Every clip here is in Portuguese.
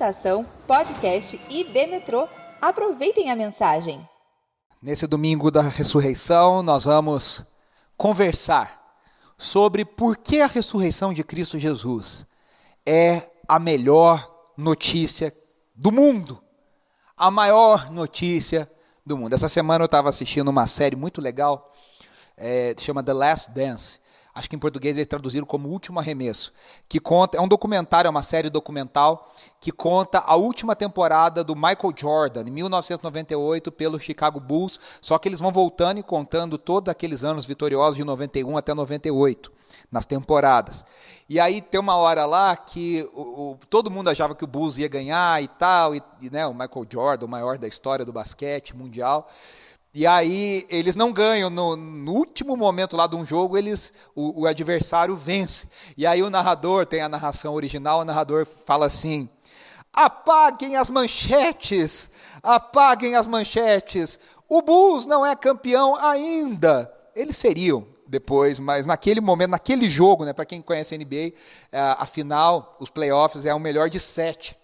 Estação Podcast IB Metrô. Aproveitem a mensagem. Nesse domingo da ressurreição, nós vamos conversar sobre por que a ressurreição de Cristo Jesus é a melhor notícia do mundo. A maior notícia do mundo. Essa semana eu estava assistindo uma série muito legal, é, chama The Last Dance acho que em português eles traduziram como Último Arremesso, que conta, é um documentário, é uma série documental que conta a última temporada do Michael Jordan, em 1998, pelo Chicago Bulls, só que eles vão voltando e contando todos aqueles anos vitoriosos de 91 até 98, nas temporadas. E aí tem uma hora lá que o, o, todo mundo achava que o Bulls ia ganhar e tal, e, e né, o Michael Jordan, o maior da história do basquete mundial, e aí eles não ganham no, no, último momento lá de um jogo, eles o, o, adversário vence. E aí o narrador tem a narração original, o narrador fala assim: apaguem as manchetes, apaguem as manchetes. O Bulls não é campeão ainda. Eles seriam depois, mas naquele momento, naquele jogo, né, para quem conhece a NBA, a, a final, os playoffs é o melhor de sete.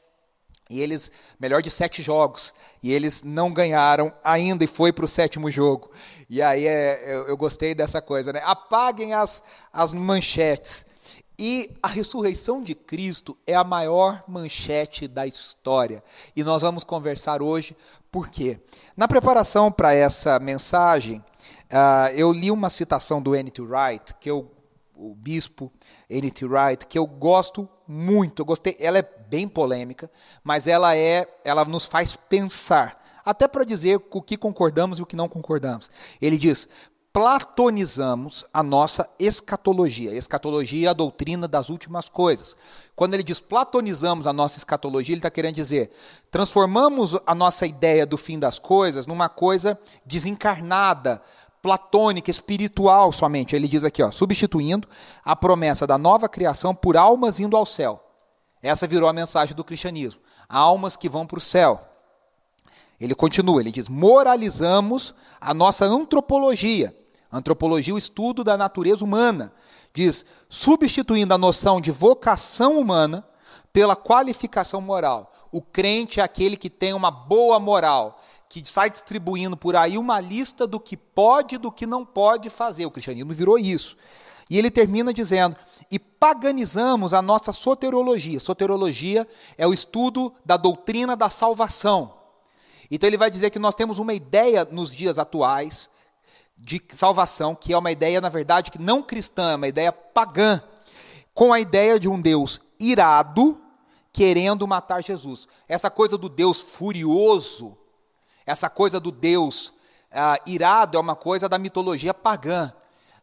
E eles, melhor de sete jogos, e eles não ganharam ainda e foi para o sétimo jogo. E aí é, eu, eu, gostei dessa coisa, né? Apaguem as, as manchetes. E a ressurreição de Cristo é a maior manchete da história. E nós vamos conversar hoje por quê. Na preparação para essa mensagem, uh, eu li uma citação do N.T. Wright, que eu, o bispo N.T. Wright, que eu gosto muito. Eu gostei. Ela é bem polêmica, mas ela é, ela nos faz pensar, até para dizer o que concordamos e o que não concordamos. Ele diz: platonizamos a nossa escatologia. Escatologia é a doutrina das últimas coisas. Quando ele diz platonizamos a nossa escatologia, ele está querendo dizer transformamos a nossa ideia do fim das coisas numa coisa desencarnada, platônica, espiritual somente. Ele diz aqui, ó, substituindo a promessa da nova criação por almas indo ao céu. Essa virou a mensagem do cristianismo. Almas que vão para o céu. Ele continua, ele diz: moralizamos a nossa antropologia. Antropologia, o estudo da natureza humana. Diz, substituindo a noção de vocação humana pela qualificação moral. O crente é aquele que tem uma boa moral, que sai distribuindo por aí uma lista do que pode e do que não pode fazer. O cristianismo virou isso. E ele termina dizendo: e paganizamos a nossa soteriologia. Soteriologia é o estudo da doutrina da salvação. Então ele vai dizer que nós temos uma ideia nos dias atuais de salvação, que é uma ideia, na verdade, que não cristã, é uma ideia pagã, com a ideia de um Deus irado querendo matar Jesus. Essa coisa do Deus furioso, essa coisa do Deus ah, irado é uma coisa da mitologia pagã.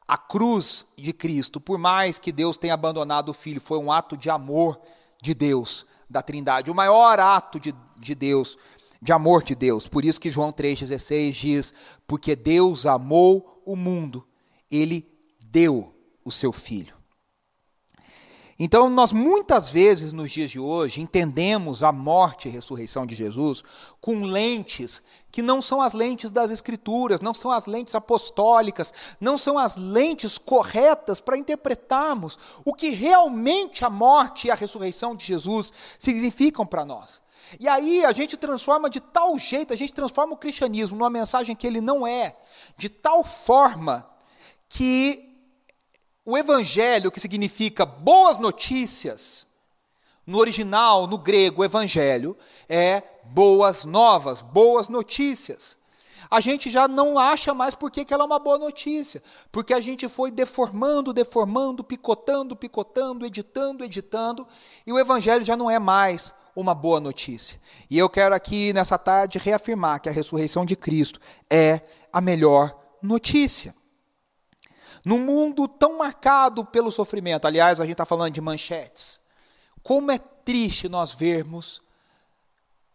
A cruz de Cristo, por mais que Deus tenha abandonado o Filho, foi um ato de amor de Deus, da Trindade, o maior ato de, de Deus, de amor de Deus. Por isso que João 3,16 diz: Porque Deus amou o mundo, ele deu o seu Filho. Então, nós muitas vezes nos dias de hoje entendemos a morte e ressurreição de Jesus com lentes que não são as lentes das Escrituras, não são as lentes apostólicas, não são as lentes corretas para interpretarmos o que realmente a morte e a ressurreição de Jesus significam para nós. E aí a gente transforma de tal jeito, a gente transforma o cristianismo numa mensagem que ele não é, de tal forma que o evangelho, que significa boas notícias, no original, no grego, evangelho é boas novas, boas notícias. A gente já não acha mais por que ela é uma boa notícia, porque a gente foi deformando, deformando, picotando, picotando, editando, editando, e o evangelho já não é mais uma boa notícia. E eu quero aqui nessa tarde reafirmar que a ressurreição de Cristo é a melhor notícia. Num mundo tão marcado pelo sofrimento, aliás, a gente está falando de manchetes. Como é triste nós vermos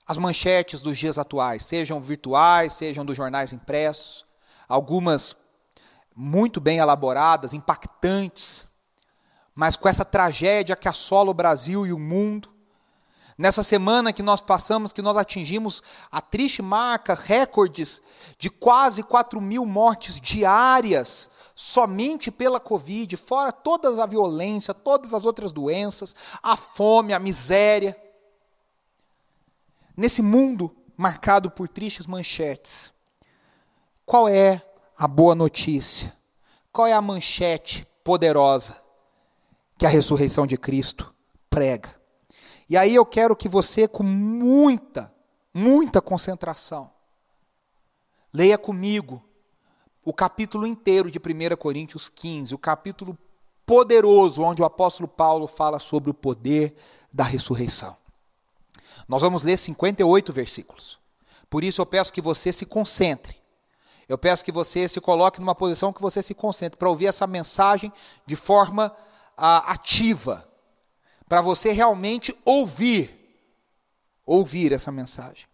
as manchetes dos dias atuais, sejam virtuais, sejam dos jornais impressos, algumas muito bem elaboradas, impactantes, mas com essa tragédia que assola o Brasil e o mundo. Nessa semana que nós passamos, que nós atingimos a triste marca, recordes de quase 4 mil mortes diárias somente pela Covid, fora toda a violência, todas as outras doenças, a fome, a miséria. nesse mundo marcado por tristes manchetes, qual é a boa notícia? Qual é a manchete poderosa que a ressurreição de Cristo prega? E aí eu quero que você, com muita, muita concentração, leia comigo o capítulo inteiro de 1 Coríntios 15, o capítulo poderoso onde o apóstolo Paulo fala sobre o poder da ressurreição. Nós vamos ler 58 versículos. Por isso eu peço que você se concentre. Eu peço que você se coloque numa posição que você se concentre para ouvir essa mensagem de forma ah, ativa, para você realmente ouvir, ouvir essa mensagem.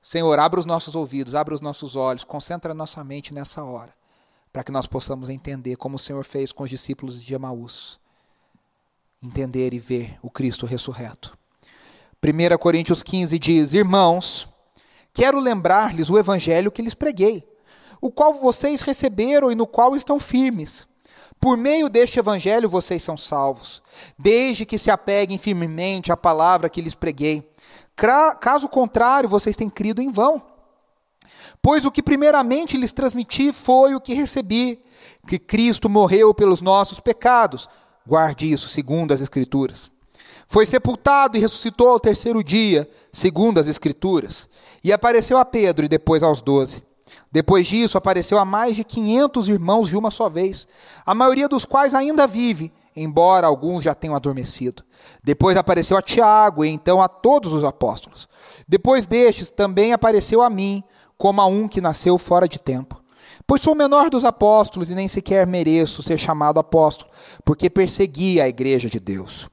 Senhor, abra os nossos ouvidos, abra os nossos olhos, concentra nossa mente nessa hora, para que nós possamos entender como o Senhor fez com os discípulos de Emaús. Entender e ver o Cristo ressurreto. 1 Coríntios 15 diz: Irmãos, quero lembrar-lhes o evangelho que lhes preguei, o qual vocês receberam e no qual estão firmes por meio deste evangelho vocês são salvos, desde que se apeguem firmemente à palavra que lhes preguei. Caso contrário, vocês têm crido em vão. Pois o que primeiramente lhes transmiti foi o que recebi, que Cristo morreu pelos nossos pecados. Guarde isso, segundo as Escrituras. Foi sepultado e ressuscitou ao terceiro dia, segundo as Escrituras. E apareceu a Pedro e depois aos doze. Depois disso, apareceu a mais de 500 irmãos de uma só vez, a maioria dos quais ainda vive, embora alguns já tenham adormecido. Depois apareceu a Tiago e então a todos os apóstolos. Depois destes, também apareceu a mim, como a um que nasceu fora de tempo. Pois sou o menor dos apóstolos e nem sequer mereço ser chamado apóstolo, porque persegui a igreja de Deus.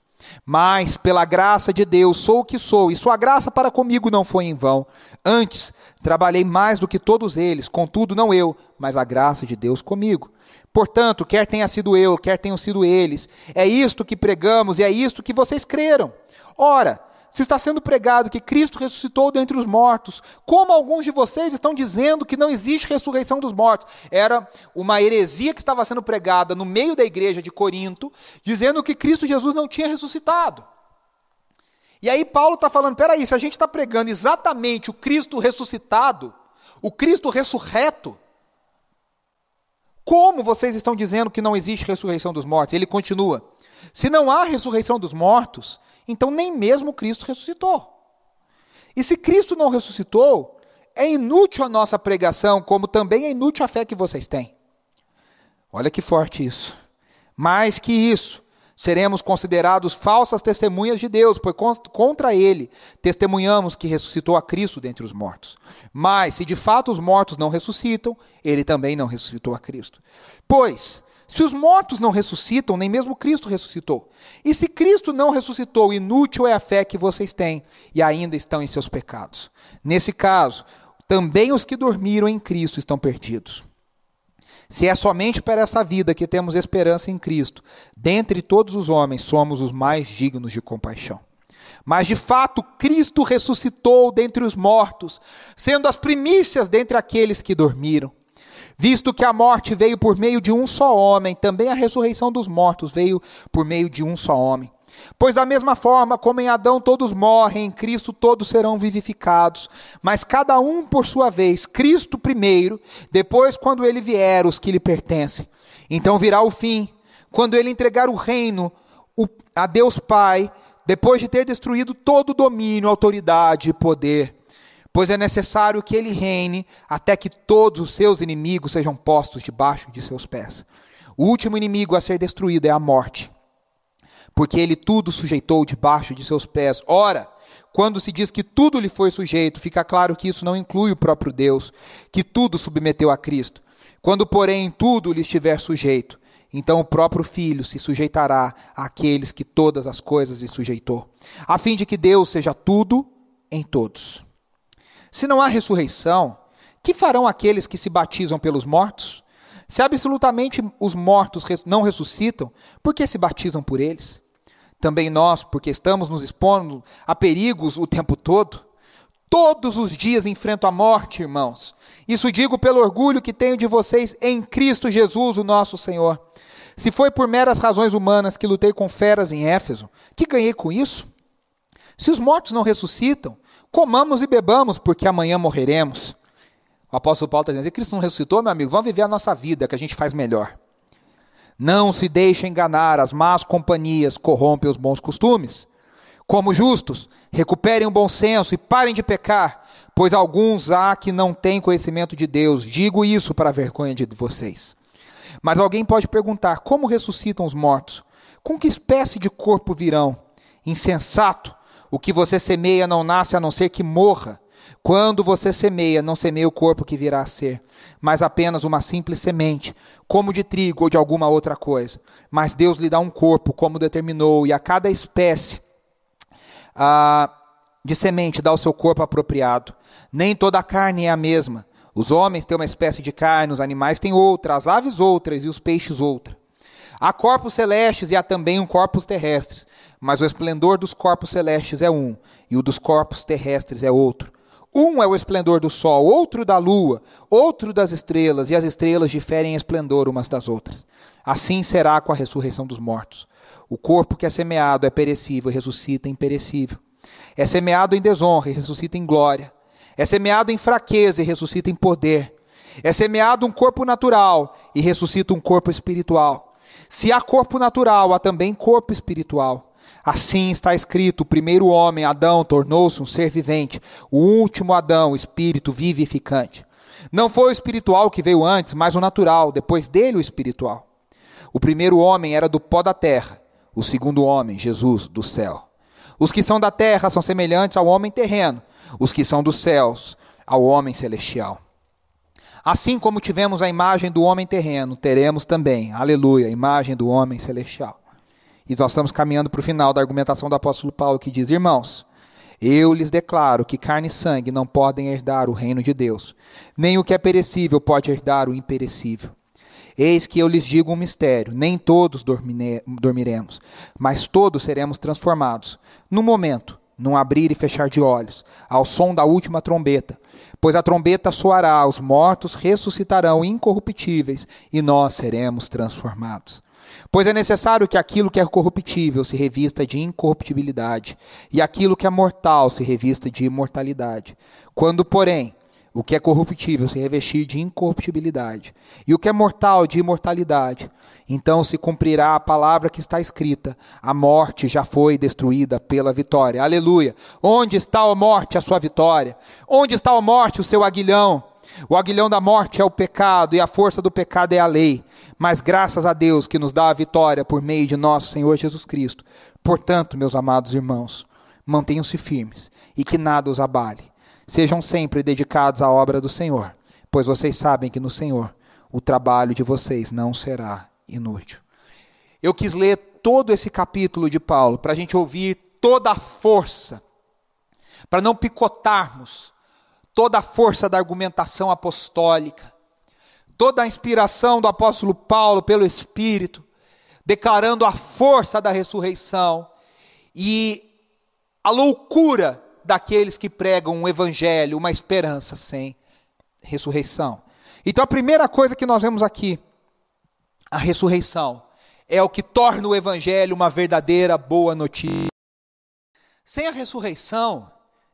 Mas, pela graça de Deus, sou o que sou, e sua graça para comigo não foi em vão. Antes, trabalhei mais do que todos eles, contudo, não eu, mas a graça de Deus comigo. Portanto, quer tenha sido eu, quer tenham sido eles, é isto que pregamos e é isto que vocês creram. Ora, se está sendo pregado que Cristo ressuscitou dentre os mortos, como alguns de vocês estão dizendo que não existe ressurreição dos mortos? Era uma heresia que estava sendo pregada no meio da igreja de Corinto, dizendo que Cristo Jesus não tinha ressuscitado. E aí Paulo está falando: peraí, se a gente está pregando exatamente o Cristo ressuscitado, o Cristo ressurreto, como vocês estão dizendo que não existe ressurreição dos mortos? Ele continua: se não há ressurreição dos mortos, então nem mesmo Cristo ressuscitou. E se Cristo não ressuscitou, é inútil a nossa pregação, como também é inútil a fé que vocês têm. Olha que forte isso. Mais que isso, seremos considerados falsas testemunhas de Deus, pois contra ele testemunhamos que ressuscitou a Cristo dentre os mortos. Mas, se de fato os mortos não ressuscitam, ele também não ressuscitou a Cristo. Pois, se os mortos não ressuscitam, nem mesmo Cristo ressuscitou. E se Cristo não ressuscitou, inútil é a fé que vocês têm e ainda estão em seus pecados. Nesse caso, também os que dormiram em Cristo estão perdidos. Se é somente para essa vida que temos esperança em Cristo, dentre todos os homens somos os mais dignos de compaixão. Mas de fato, Cristo ressuscitou dentre os mortos, sendo as primícias dentre aqueles que dormiram. Visto que a morte veio por meio de um só homem, também a ressurreição dos mortos veio por meio de um só homem. Pois da mesma forma como em Adão todos morrem, em Cristo todos serão vivificados, mas cada um por sua vez, Cristo primeiro, depois quando ele vier os que lhe pertencem. Então virá o fim, quando ele entregar o reino a Deus Pai, depois de ter destruído todo domínio, autoridade e poder pois é necessário que ele reine até que todos os seus inimigos sejam postos debaixo de seus pés. O último inimigo a ser destruído é a morte, porque ele tudo sujeitou debaixo de seus pés. Ora, quando se diz que tudo lhe foi sujeito, fica claro que isso não inclui o próprio Deus, que tudo submeteu a Cristo. Quando, porém, tudo lhe estiver sujeito, então o próprio Filho se sujeitará àqueles que todas as coisas lhe sujeitou, a fim de que Deus seja tudo em todos. Se não há ressurreição, que farão aqueles que se batizam pelos mortos? Se absolutamente os mortos não ressuscitam, por que se batizam por eles? Também nós, porque estamos nos expondo a perigos o tempo todo? Todos os dias enfrento a morte, irmãos. Isso digo pelo orgulho que tenho de vocês em Cristo Jesus, o nosso Senhor. Se foi por meras razões humanas que lutei com feras em Éfeso, que ganhei com isso? Se os mortos não ressuscitam, Comamos e bebamos, porque amanhã morreremos. O apóstolo Paulo está dizendo: Cristo não ressuscitou, meu amigo, vamos viver a nossa vida, que a gente faz melhor. Não se deixe enganar, as más companhias corrompem os bons costumes. Como justos, recuperem o bom senso e parem de pecar, pois alguns há que não têm conhecimento de Deus. Digo isso para a vergonha de vocês. Mas alguém pode perguntar: como ressuscitam os mortos? Com que espécie de corpo virão? Insensato! O que você semeia não nasce a não ser que morra. Quando você semeia, não semeia o corpo que virá a ser, mas apenas uma simples semente, como de trigo ou de alguma outra coisa. Mas Deus lhe dá um corpo, como determinou, e a cada espécie ah, de semente dá o seu corpo apropriado. Nem toda a carne é a mesma. Os homens têm uma espécie de carne, os animais têm outra, as aves outras e os peixes outra. Há corpos celestes e há também um corpos terrestres, mas o esplendor dos corpos celestes é um, e o dos corpos terrestres é outro. Um é o esplendor do sol, outro da lua, outro das estrelas, e as estrelas diferem em esplendor umas das outras. Assim será com a ressurreição dos mortos. O corpo que é semeado é perecível e ressuscita imperecível. É semeado em desonra e ressuscita em glória. É semeado em fraqueza e ressuscita em poder. É semeado um corpo natural e ressuscita um corpo espiritual. Se há corpo natural, há também corpo espiritual. Assim está escrito: o primeiro homem, Adão, tornou-se um ser vivente, o último Adão, espírito vivificante. Não foi o espiritual que veio antes, mas o natural, depois dele o espiritual. O primeiro homem era do pó da terra, o segundo homem, Jesus, do céu. Os que são da terra são semelhantes ao homem terreno, os que são dos céus, ao homem celestial. Assim como tivemos a imagem do homem terreno, teremos também, aleluia, a imagem do homem celestial. E nós estamos caminhando para o final da argumentação do apóstolo Paulo, que diz: Irmãos, eu lhes declaro que carne e sangue não podem herdar o reino de Deus, nem o que é perecível pode herdar o imperecível. Eis que eu lhes digo um mistério: nem todos dormiremos, mas todos seremos transformados, no momento, num abrir e fechar de olhos, ao som da última trombeta. Pois a trombeta soará, os mortos ressuscitarão incorruptíveis e nós seremos transformados. Pois é necessário que aquilo que é corruptível se revista de incorruptibilidade, e aquilo que é mortal se revista de imortalidade. Quando, porém, o que é corruptível se revestir de incorruptibilidade, e o que é mortal de imortalidade, então se cumprirá a palavra que está escrita: a morte já foi destruída pela vitória. Aleluia! Onde está a morte, a sua vitória? Onde está a morte, o seu aguilhão? O aguilhão da morte é o pecado e a força do pecado é a lei. Mas graças a Deus que nos dá a vitória por meio de nosso Senhor Jesus Cristo. Portanto, meus amados irmãos, mantenham-se firmes e que nada os abale. Sejam sempre dedicados à obra do Senhor, pois vocês sabem que no Senhor o trabalho de vocês não será inútil. Eu quis ler todo esse capítulo de Paulo para a gente ouvir toda a força, para não picotarmos toda a força da argumentação apostólica, toda a inspiração do apóstolo Paulo pelo Espírito, declarando a força da ressurreição e a loucura daqueles que pregam um evangelho, uma esperança sem ressurreição. Então a primeira coisa que nós vemos aqui, a ressurreição, é o que torna o evangelho uma verdadeira boa notícia. Sem a ressurreição,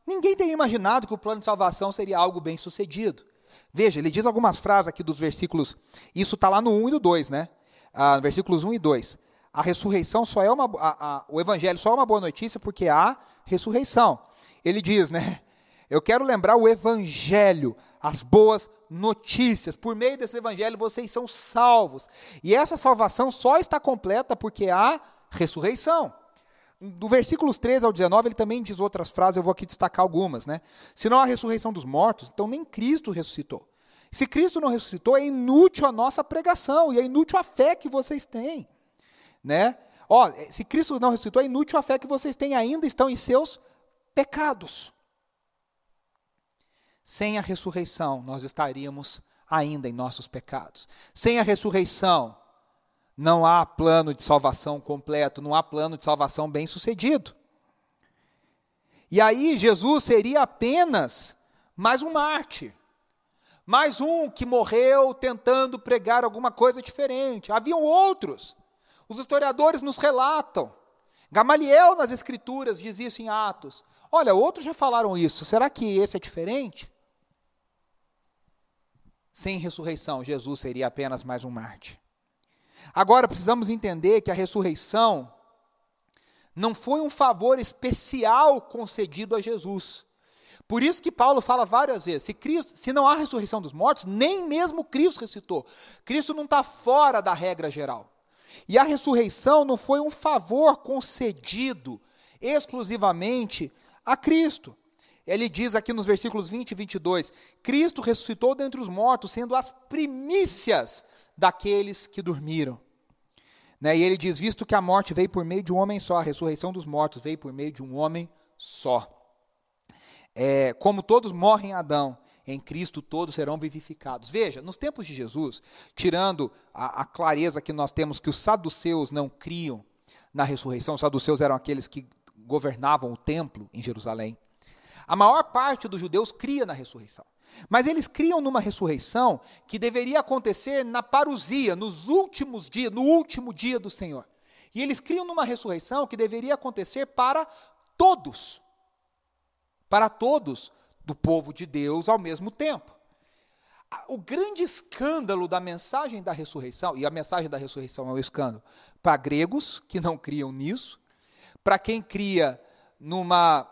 ninguém teria imaginado que o plano de salvação seria algo bem sucedido. Veja, ele diz algumas frases aqui dos versículos, isso está lá no 1 e no 2, né? Ah, versículos 1 e 2. A ressurreição só é uma. A, a, o evangelho só é uma boa notícia porque há ressurreição. Ele diz, né? Eu quero lembrar o evangelho, as boas notícias. Por meio desse evangelho vocês são salvos. E essa salvação só está completa porque há ressurreição. Do versículos 13 ao 19, ele também diz outras frases, eu vou aqui destacar algumas, né? Se não há ressurreição dos mortos, então nem Cristo ressuscitou. Se Cristo não ressuscitou, é inútil a nossa pregação e é inútil a fé que vocês têm, né? Ó, se Cristo não ressuscitou, é inútil a fé que vocês têm, ainda estão em seus pecados. Sem a ressurreição, nós estaríamos ainda em nossos pecados. Sem a ressurreição, não há plano de salvação completo, não há plano de salvação bem sucedido. E aí Jesus seria apenas mais um mártir, mais um que morreu tentando pregar alguma coisa diferente. Haviam outros. Os historiadores nos relatam Gamaliel nas Escrituras diz isso em Atos. Olha, outros já falaram isso. Será que esse é diferente? Sem ressurreição, Jesus seria apenas mais um Marte. Agora, precisamos entender que a ressurreição não foi um favor especial concedido a Jesus. Por isso que Paulo fala várias vezes: se, Cristo, se não há ressurreição dos mortos, nem mesmo Cristo ressuscitou. Cristo não está fora da regra geral. E a ressurreição não foi um favor concedido exclusivamente a Cristo. Ele diz aqui nos versículos 20 e 22: Cristo ressuscitou dentre os mortos, sendo as primícias daqueles que dormiram. Né? E ele diz: Visto que a morte veio por meio de um homem só, a ressurreição dos mortos veio por meio de um homem só. É, como todos morrem em Adão, em Cristo todos serão vivificados. Veja, nos tempos de Jesus, tirando a, a clareza que nós temos que os saduceus não criam na ressurreição, os saduceus eram aqueles que governavam o templo em Jerusalém. A maior parte dos judeus cria na ressurreição. Mas eles criam numa ressurreição que deveria acontecer na parusia, nos últimos dias, no último dia do Senhor. E eles criam numa ressurreição que deveria acontecer para todos. Para todos do povo de Deus ao mesmo tempo. O grande escândalo da mensagem da ressurreição, e a mensagem da ressurreição é um escândalo para gregos que não criam nisso, para quem cria numa,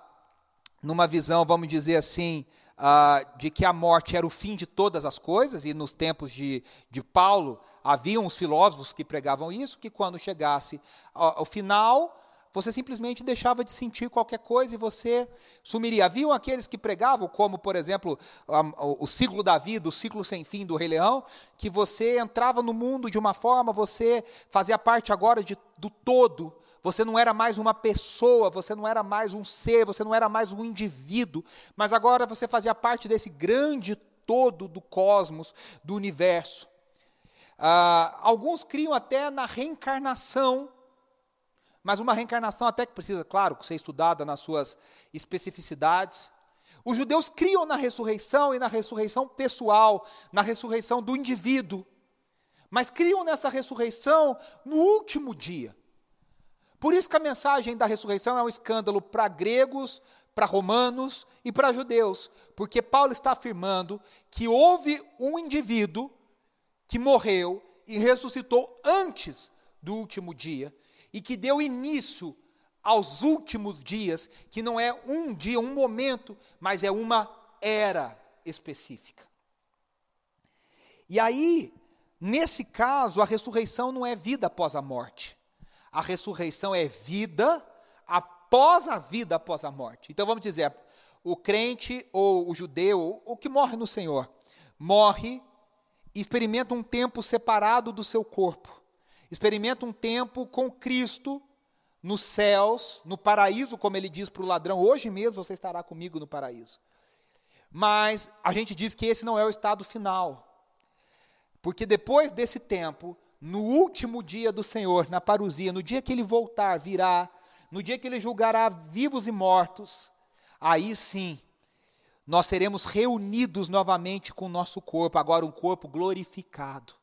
numa visão, vamos dizer assim, uh, de que a morte era o fim de todas as coisas, e nos tempos de, de Paulo haviam os filósofos que pregavam isso, que quando chegasse ao, ao final, você simplesmente deixava de sentir qualquer coisa e você sumiria. Haviam aqueles que pregavam, como, por exemplo, o ciclo da vida, o ciclo sem fim do Rei Leão, que você entrava no mundo de uma forma, você fazia parte agora de, do todo, você não era mais uma pessoa, você não era mais um ser, você não era mais um indivíduo, mas agora você fazia parte desse grande todo do cosmos, do universo. Ah, alguns criam até na reencarnação, mas uma reencarnação até que precisa, claro, ser estudada nas suas especificidades. Os judeus criam na ressurreição e na ressurreição pessoal, na ressurreição do indivíduo, mas criam nessa ressurreição no último dia. Por isso que a mensagem da ressurreição é um escândalo para gregos, para romanos e para judeus, porque Paulo está afirmando que houve um indivíduo que morreu e ressuscitou antes do último dia e que deu início aos últimos dias, que não é um dia, um momento, mas é uma era específica. E aí, nesse caso, a ressurreição não é vida após a morte. A ressurreição é vida após a vida após a morte. Então vamos dizer, o crente ou o judeu, o que morre no Senhor, morre e experimenta um tempo separado do seu corpo. Experimenta um tempo com Cristo nos céus, no paraíso, como ele diz para o ladrão: hoje mesmo você estará comigo no paraíso. Mas a gente diz que esse não é o estado final. Porque depois desse tempo, no último dia do Senhor, na parusia, no dia que ele voltar, virá, no dia que ele julgará vivos e mortos, aí sim, nós seremos reunidos novamente com o nosso corpo, agora um corpo glorificado.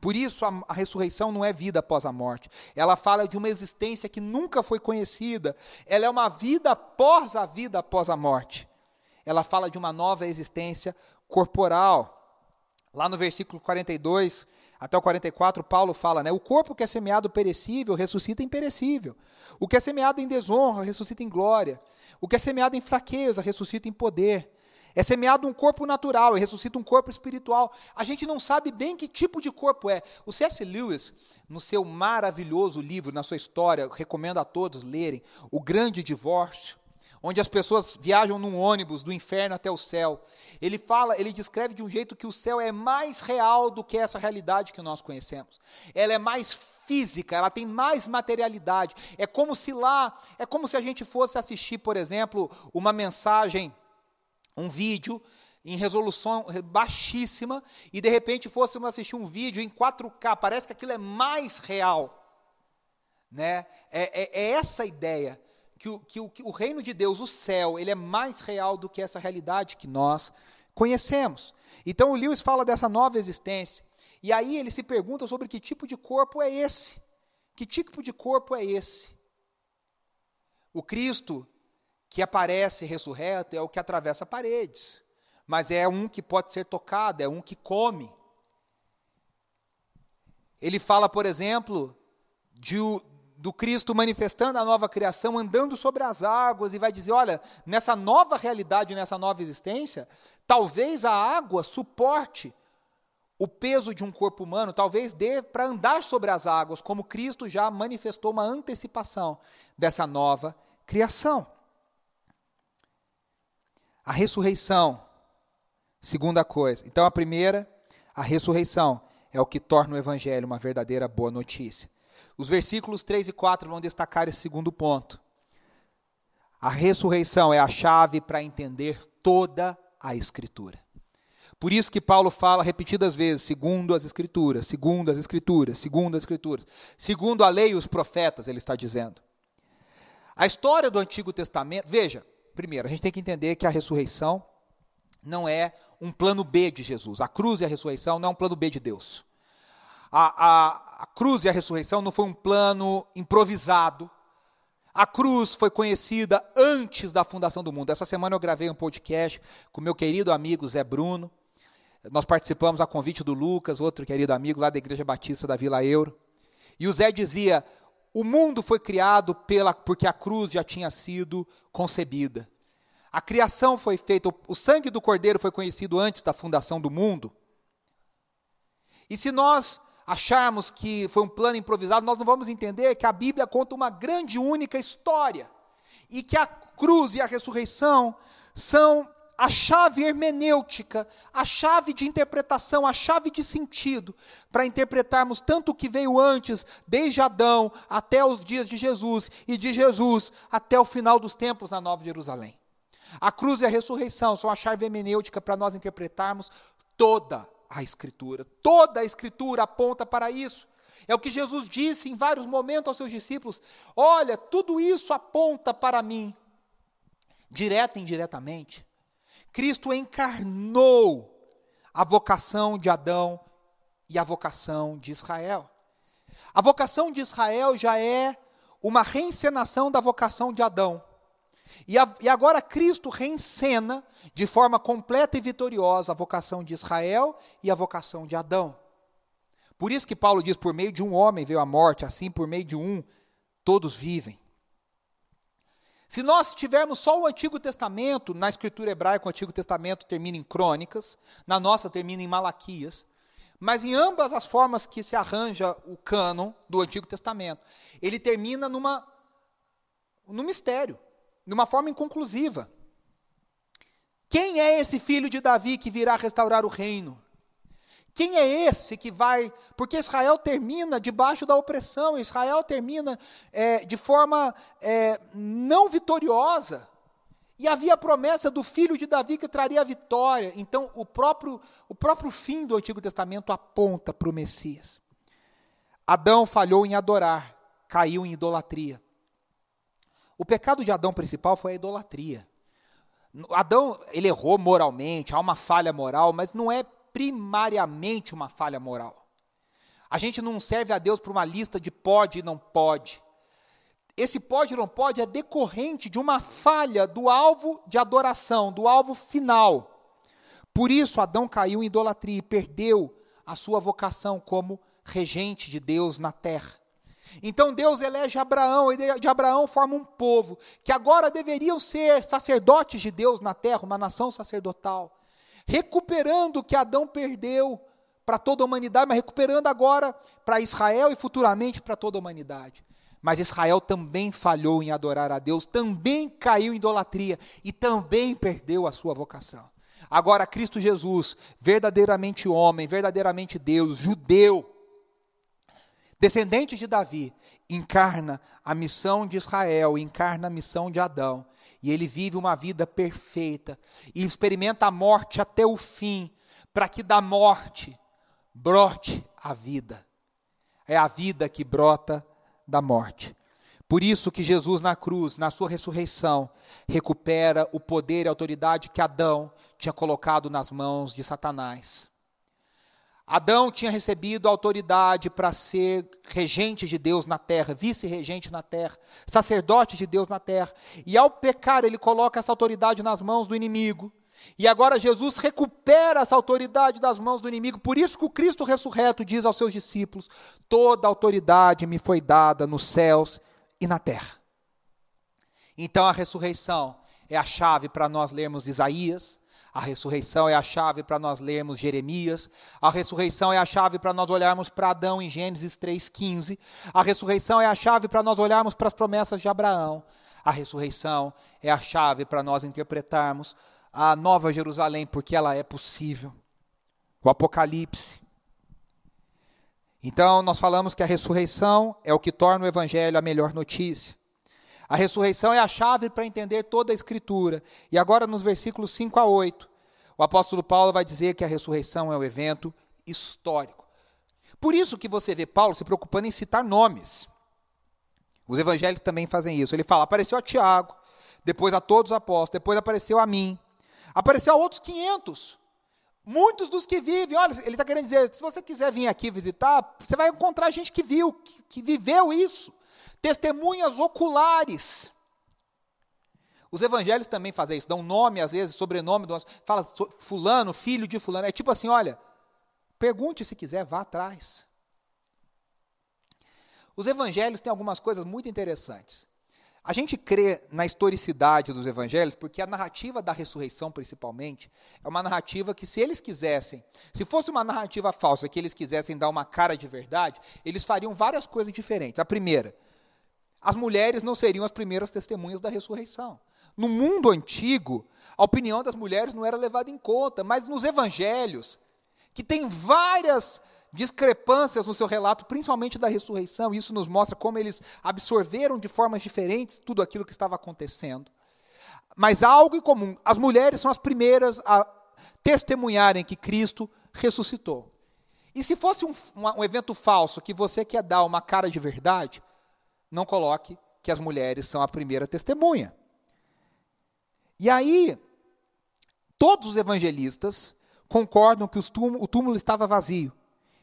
Por isso, a, a, ressurreição não é vida após a morte. Ela fala de uma existência que nunca foi conhecida. Ela é uma vida após a vida após a morte. Ela fala de uma nova existência corporal. Lá no versículo 42, até o 44, Paulo fala, né? O corpo que é semeado perecível ressuscita imperecível. O que é semeado em desonra ressuscita em glória. O que é semeado em fraqueza ressuscita em poder. É semeado um corpo natural e ressuscita um corpo espiritual. A gente não sabe bem que tipo de corpo é. O C.S. Lewis, no seu maravilhoso livro, na sua história, recomendo a todos lerem, O Grande Divórcio, onde as pessoas viajam num ônibus do inferno até o céu. Ele fala, ele descreve de um jeito que o céu é mais real do que essa realidade que nós conhecemos. Ela é mais física, ela tem mais materialidade. É como se lá, é como se a gente fosse assistir, por exemplo, uma mensagem, um vídeo em resolução baixíssima e de repente fôssemos assistir um vídeo em 4K, parece que aquilo é mais real. Né? É, é, é essa a ideia que o, que, o, que o reino de Deus, o céu, ele é mais real do que essa realidade que nós conhecemos. Então o Lewis fala dessa nova existência. E aí ele se pergunta sobre que tipo de corpo é esse. Que tipo de corpo é esse? O Cristo que aparece ressurreto é o que atravessa paredes, mas é um que pode ser tocado, é um que come. Ele fala, por exemplo, de, do Cristo manifestando a nova criação, andando sobre as águas, e vai dizer: olha, nessa nova realidade, nessa nova existência, talvez a água suporte o peso de um corpo humano, talvez dê para andar sobre as águas, como Cristo já manifestou uma antecipação dessa nova criação. A ressurreição, segunda coisa. Então, a primeira, a ressurreição, é o que torna o Evangelho uma verdadeira boa notícia. Os versículos 3 e 4 vão destacar esse segundo ponto. A ressurreição é a chave para entender toda a Escritura. Por isso que Paulo fala repetidas vezes, segundo as Escrituras, segundo as Escrituras, segundo as Escrituras, segundo a lei e os profetas, ele está dizendo. A história do Antigo Testamento, veja, primeiro, a gente tem que entender que a ressurreição não é um plano B de Jesus. A cruz e a ressurreição não é um plano B de Deus. A, a, a cruz e a ressurreição não foi um plano improvisado. A cruz foi conhecida antes da fundação do mundo. Essa semana eu gravei um podcast com meu querido amigo Zé Bruno. Nós participamos a convite do Lucas, outro querido amigo lá da Igreja Batista da Vila Euro. E o Zé dizia: o mundo foi criado pela, porque a cruz já tinha sido concebida. A criação foi feita, o sangue do Cordeiro foi conhecido antes da fundação do mundo. E se nós acharmos que foi um plano improvisado, nós não vamos entender que a Bíblia conta uma grande única história. E que a cruz e a ressurreição são a chave hermenêutica, a chave de interpretação, a chave de sentido, para interpretarmos tanto o que veio antes, desde Adão até os dias de Jesus, e de Jesus até o final dos tempos na Nova Jerusalém. A cruz e a ressurreição são a chave hermenêutica para nós interpretarmos toda a Escritura. Toda a Escritura aponta para isso. É o que Jesus disse em vários momentos aos seus discípulos: Olha, tudo isso aponta para mim, direta e indiretamente. Cristo encarnou a vocação de Adão e a vocação de Israel. A vocação de Israel já é uma reencenação da vocação de Adão. E, a, e agora Cristo reencena de forma completa e vitoriosa a vocação de Israel e a vocação de Adão. Por isso que Paulo diz: por meio de um homem veio a morte, assim por meio de um todos vivem. Se nós tivermos só o Antigo Testamento, na escritura hebraica, o Antigo Testamento termina em crônicas, na nossa termina em Malaquias, mas em ambas as formas que se arranja o cânon do Antigo Testamento, ele termina numa, num mistério de uma forma inconclusiva. Quem é esse filho de Davi que virá restaurar o reino? Quem é esse que vai. Porque Israel termina debaixo da opressão, Israel termina é, de forma é, não vitoriosa. E havia a promessa do filho de Davi que traria a vitória. Então, o próprio, o próprio fim do Antigo Testamento aponta para o Messias. Adão falhou em adorar, caiu em idolatria. O pecado de Adão principal foi a idolatria. Adão, ele errou moralmente, há uma falha moral, mas não é primariamente uma falha moral. A gente não serve a Deus por uma lista de pode e não pode. Esse pode e não pode é decorrente de uma falha do alvo de adoração, do alvo final. Por isso, Adão caiu em idolatria e perdeu a sua vocação como regente de Deus na terra. Então Deus elege Abraão, e de Abraão forma um povo, que agora deveriam ser sacerdotes de Deus na terra, uma nação sacerdotal, recuperando o que Adão perdeu para toda a humanidade, mas recuperando agora para Israel e futuramente para toda a humanidade. Mas Israel também falhou em adorar a Deus, também caiu em idolatria e também perdeu a sua vocação. Agora, Cristo Jesus, verdadeiramente homem, verdadeiramente Deus, judeu, descendente de Davi, encarna a missão de Israel, encarna a missão de Adão. E ele vive uma vida perfeita e experimenta a morte até o fim, para que da morte brote a vida. É a vida que brota da morte. Por isso que Jesus na cruz, na sua ressurreição, recupera o poder e autoridade que Adão tinha colocado nas mãos de Satanás. Adão tinha recebido autoridade para ser regente de Deus na terra, vice-regente na terra, sacerdote de Deus na terra. E ao pecar, ele coloca essa autoridade nas mãos do inimigo. E agora Jesus recupera essa autoridade das mãos do inimigo. Por isso que o Cristo ressurreto diz aos seus discípulos: Toda autoridade me foi dada nos céus e na terra. Então a ressurreição é a chave para nós lermos Isaías, a ressurreição é a chave para nós lermos Jeremias. A ressurreição é a chave para nós olharmos para Adão em Gênesis 3,15. A ressurreição é a chave para nós olharmos para as promessas de Abraão. A ressurreição é a chave para nós interpretarmos a Nova Jerusalém, porque ela é possível. O Apocalipse. Então, nós falamos que a ressurreição é o que torna o Evangelho a melhor notícia. A ressurreição é a chave para entender toda a Escritura. E agora, nos versículos 5 a 8, o apóstolo Paulo vai dizer que a ressurreição é um evento histórico. Por isso que você vê Paulo se preocupando em citar nomes. Os evangélicos também fazem isso. Ele fala: apareceu a Tiago, depois a todos os apóstolos, depois apareceu a mim, apareceu a outros 500. Muitos dos que vivem, olha, ele está querendo dizer: se você quiser vir aqui visitar, você vai encontrar gente que viu, que, que viveu isso testemunhas oculares. Os evangelhos também fazem isso, dão nome, às vezes, sobrenome, fala fulano, filho de fulano. É tipo assim, olha, pergunte se quiser, vá atrás. Os evangelhos têm algumas coisas muito interessantes. A gente crê na historicidade dos evangelhos porque a narrativa da ressurreição, principalmente, é uma narrativa que, se eles quisessem, se fosse uma narrativa falsa, que eles quisessem dar uma cara de verdade, eles fariam várias coisas diferentes. A primeira, as mulheres não seriam as primeiras testemunhas da ressurreição. No mundo antigo, a opinião das mulheres não era levada em conta, mas nos evangelhos, que tem várias discrepâncias no seu relato, principalmente da ressurreição, isso nos mostra como eles absorveram de formas diferentes tudo aquilo que estava acontecendo. Mas há algo em comum: as mulheres são as primeiras a testemunharem que Cristo ressuscitou. E se fosse um, um, evento falso que você quer dar uma cara de verdade, não coloque que as mulheres são a primeira testemunha. E aí, todos os evangelistas concordam que túmulo, o túmulo estava vazio.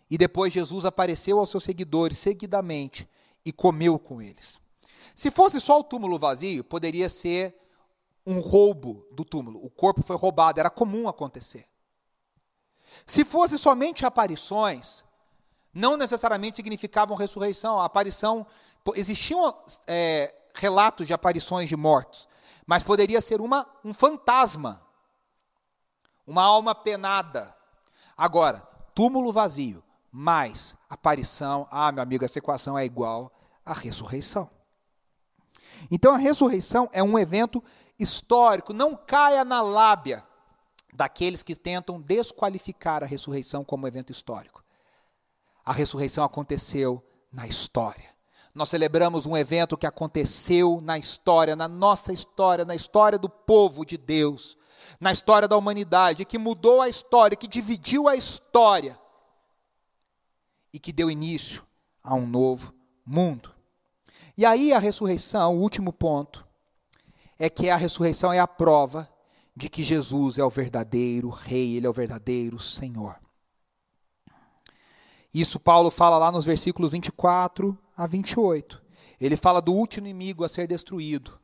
E depois Jesus apareceu aos seus seguidores seguidamente e comeu com eles. Se fosse só o túmulo vazio, poderia ser um roubo do túmulo. O corpo foi roubado, era comum acontecer. Se fosse somente aparições, não necessariamente significavam ressurreição. A aparição, existiam é, relatos de aparições de mortos, mas poderia ser uma, um fantasma, uma alma penada. Agora, túmulo vazio, mais aparição, ah, meu amigo, essa equação é igual à ressurreição. Então, a ressurreição é um evento histórico, não caia na lábia daqueles que tentam desqualificar a ressurreição como evento histórico. A ressurreição aconteceu na história. Nós celebramos um evento que aconteceu na história, na nossa história, na história do povo de Deus, na história da humanidade, que mudou a história, que dividiu a história e que deu início a um novo mundo. E aí a ressurreição, o último ponto, é que a ressurreição é a prova de que Jesus é o verdadeiro Rei, Ele é o verdadeiro Senhor. Isso Paulo fala lá nos versículos 24 a 28. Ele fala do último inimigo a ser destruído.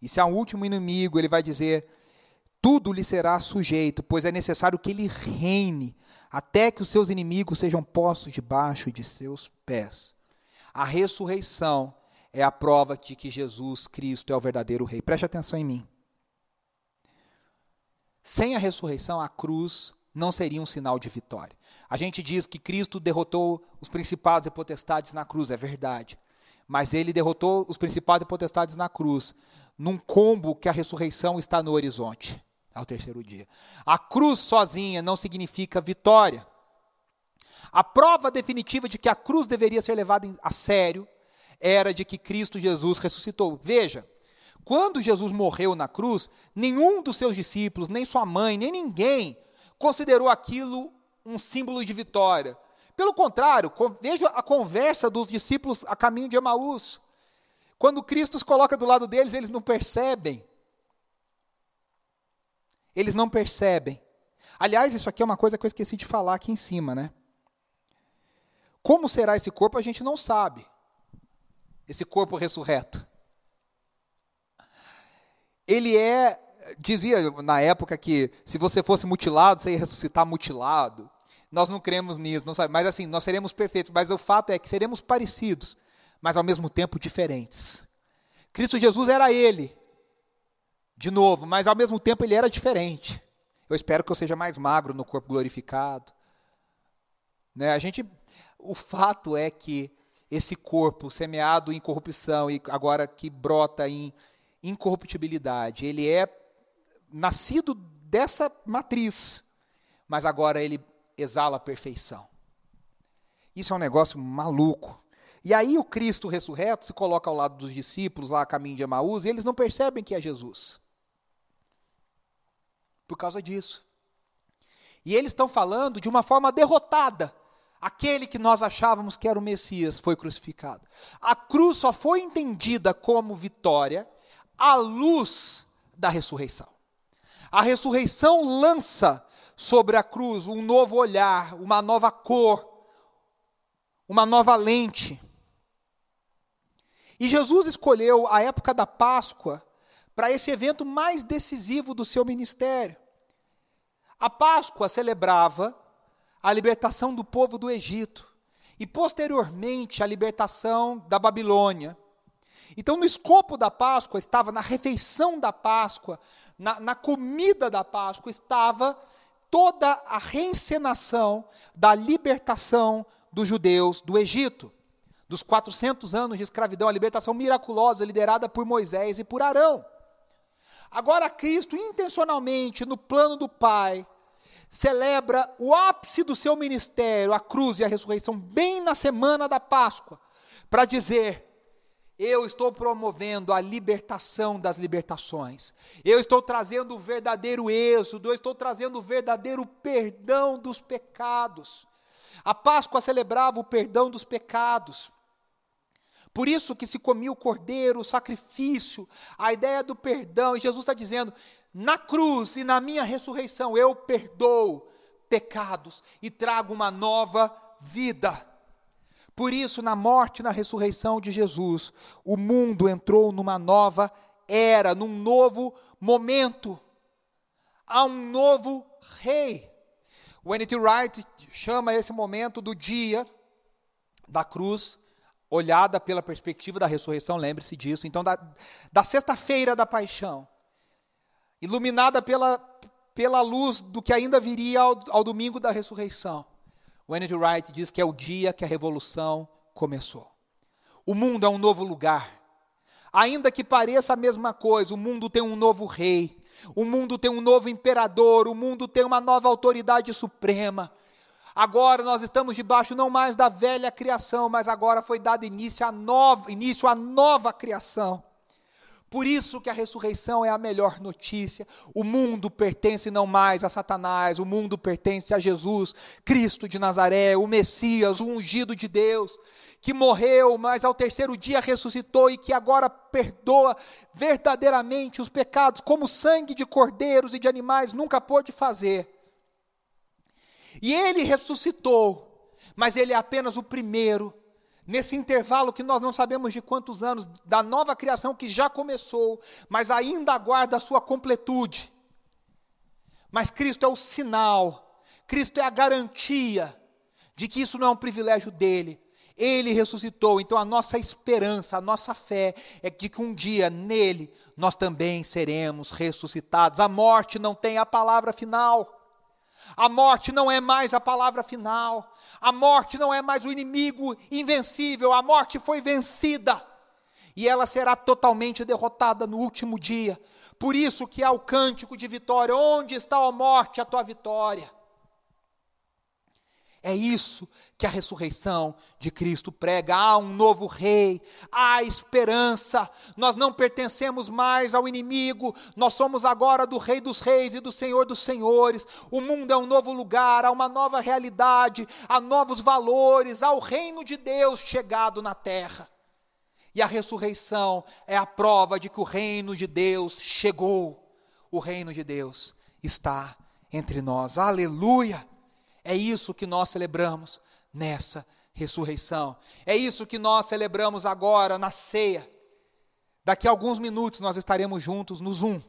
E se há um último inimigo, ele vai dizer: tudo lhe será sujeito, pois é necessário que ele reine, até que os seus inimigos sejam postos debaixo de seus pés. A ressurreição é a prova de que Jesus Cristo é o verdadeiro Rei. Preste atenção em mim. Sem a ressurreição, a cruz não seria um sinal de vitória. A gente diz que Cristo derrotou os principados e potestades na cruz, é verdade. Mas ele derrotou os principados e potestades na cruz, num combo que a ressurreição está no horizonte, ao terceiro dia. A cruz sozinha não significa vitória. A prova definitiva de que a cruz deveria ser levada a sério era de que Cristo Jesus ressuscitou. Veja, quando Jesus morreu na cruz, nenhum dos seus discípulos, nem sua mãe, nem ninguém considerou aquilo um símbolo de vitória. Pelo contrário, veja a conversa dos discípulos a caminho de Emaús. Quando Cristo os coloca do lado deles, eles não percebem. Eles não percebem. Aliás, isso aqui é uma coisa que eu esqueci de falar aqui em cima, né? Como será esse corpo, a gente não sabe. Esse corpo ressurreto. Ele é, dizia na época que se você fosse mutilado, você ia ressuscitar mutilado. Nós não cremos nisso, não sabe, mas assim, nós seremos perfeitos, mas o fato é que seremos parecidos, mas ao mesmo tempo diferentes. Cristo Jesus era ele, de novo, mas ao mesmo tempo ele era diferente. Eu espero que eu seja mais magro no corpo glorificado. Né? A gente, o fato é que esse corpo semeado em corrupção e agora que brota em incorruptibilidade, ele é nascido dessa matriz, mas agora ele exala a perfeição. Isso é um negócio maluco. E aí o Cristo ressurreto se coloca ao lado dos discípulos lá a caminho de Emaús e eles não percebem que é Jesus. Por causa disso. E eles estão falando de uma forma derrotada. Aquele que nós achávamos que era o Messias foi crucificado. A cruz só foi entendida como vitória à luz da ressurreição. A ressurreição lança sobre a cruz um novo olhar, uma nova cor, uma nova lente. E Jesus escolheu a época da Páscoa para esse evento mais decisivo do seu ministério. A Páscoa celebrava a libertação do povo do Egito e, posteriormente, a libertação da Babilônia. Então, no escopo da Páscoa, estava na refeição da Páscoa, na, na comida da Páscoa, estava toda a reencenação da libertação dos judeus do Egito, dos 400 anos de escravidão, a libertação miraculosa liderada por Moisés e por Arão. Agora, Cristo, intencionalmente, no plano do Pai, celebra o ápice do seu ministério, a cruz e a ressurreição, bem na semana da Páscoa, para dizer: eu estou promovendo a libertação das libertações. Eu estou trazendo o verdadeiro êxodo, eu estou trazendo o verdadeiro perdão dos pecados. A Páscoa celebrava o perdão dos pecados. Por isso que se comia o cordeiro, o sacrifício, a ideia do perdão. E Jesus está dizendo: na cruz e na minha ressurreição eu perdoo pecados e trago uma nova vida. Por isso, na morte e na ressurreição de Jesus, o mundo entrou numa nova era, num novo momento. Há um novo rei. O N.T. Wright chama esse momento do dia da cruz, olhada pela perspectiva da ressurreição, lembre-se disso. Então, da, da sexta-feira da paixão, iluminada pela, pela luz do que ainda viria ao, ao domingo da ressurreição. O. Wright diz que é o dia que a revolução começou. O mundo é um novo lugar. Ainda que pareça a mesma coisa, o mundo tem um novo rei, o mundo tem um novo imperador, o mundo tem uma nova autoridade suprema. Agora nós estamos debaixo não mais da velha criação, mas agora foi dado início à nova, início à nova criação. Por isso que a ressurreição é a melhor notícia. O mundo pertence não mais a Satanás, o mundo pertence a Jesus, Cristo de Nazaré, o Messias, o ungido de Deus, que morreu, mas ao terceiro dia ressuscitou e que agora perdoa verdadeiramente os pecados, como sangue de cordeiros e de animais nunca pôde fazer. E ele ressuscitou, mas ele é apenas o primeiro nesse intervalo que nós não sabemos de quantos anos, da nova criação que já começou, mas ainda aguarda a sua completude. Mas Cristo é o sinal, Cristo é a garantia de que isso não é um privilégio dele. Ele ressuscitou, então a nossa esperança, a nossa fé é de que um dia nele nós também seremos ressuscitados. A morte não tem a palavra final. A morte não é mais a palavra final. A morte não é mais o inimigo invencível. A morte foi vencida. E ela será totalmente derrotada no último dia. Por isso que há o cântico de vitória. Onde está a morte, a tua vitória? É isso que a ressurreição de Cristo prega. Há um novo rei, há esperança. Nós não pertencemos mais ao inimigo, nós somos agora do Rei dos Reis e do Senhor dos Senhores. O mundo é um novo lugar, há uma nova realidade, há novos valores, há o reino de Deus chegado na terra. E a ressurreição é a prova de que o reino de Deus chegou. O reino de Deus está entre nós. Aleluia! É isso que nós celebramos nessa ressurreição. É isso que nós celebramos agora na ceia. Daqui a alguns minutos nós estaremos juntos no Zoom.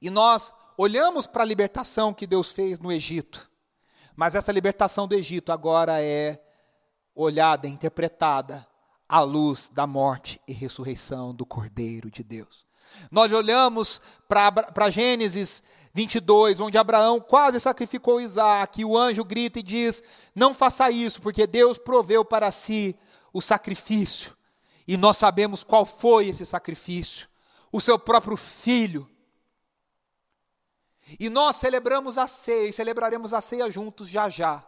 E nós olhamos para a libertação que Deus fez no Egito. Mas essa libertação do Egito agora é olhada, interpretada à luz da morte e ressurreição do Cordeiro de Deus. Nós olhamos para Gênesis 22, onde Abraão quase sacrificou Isaac, e o anjo grita e diz: Não faça isso, porque Deus proveu para si o sacrifício. E nós sabemos qual foi esse sacrifício: o seu próprio filho. E nós celebramos a ceia, e celebraremos a ceia juntos já já,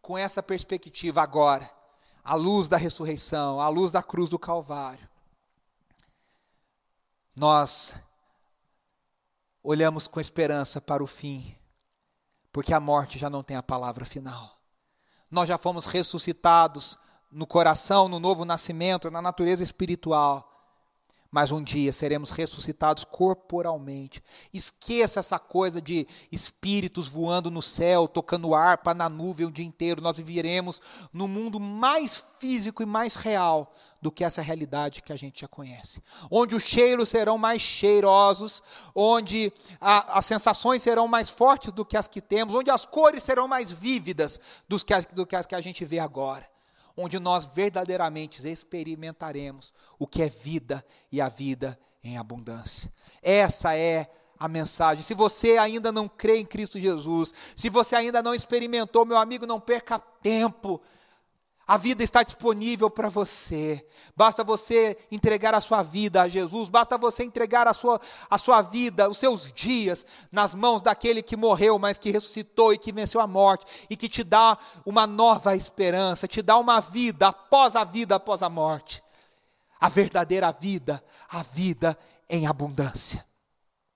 com essa perspectiva agora, à luz da ressurreição, à luz da cruz do Calvário. Nós olhamos com esperança para o fim, porque a morte já não tem a palavra final. Nós já fomos ressuscitados no coração, no novo nascimento, na natureza espiritual mas um dia seremos ressuscitados corporalmente. Esqueça essa coisa de espíritos voando no céu, tocando harpa na nuvem o dia inteiro. Nós viveremos no mundo mais físico e mais real do que essa realidade que a gente já conhece. Onde os cheiros serão mais cheirosos, onde a, as sensações serão mais fortes do que as que temos, onde as cores serão mais vívidas do que as, do que, as que a gente vê agora onde nós verdadeiramente experimentaremos o que é vida e a vida em abundância. Essa é a mensagem. Se você ainda não crê em Cristo Jesus, se você ainda não experimentou, meu amigo, não perca tempo a vida está disponível para você. Basta você entregar a sua vida a Jesus, basta você entregar a sua, a sua vida, os seus dias, nas mãos daquele que morreu, mas que ressuscitou e que venceu a morte, e que te dá uma nova esperança, te dá uma vida após a vida, após a morte. A verdadeira vida, a vida em abundância.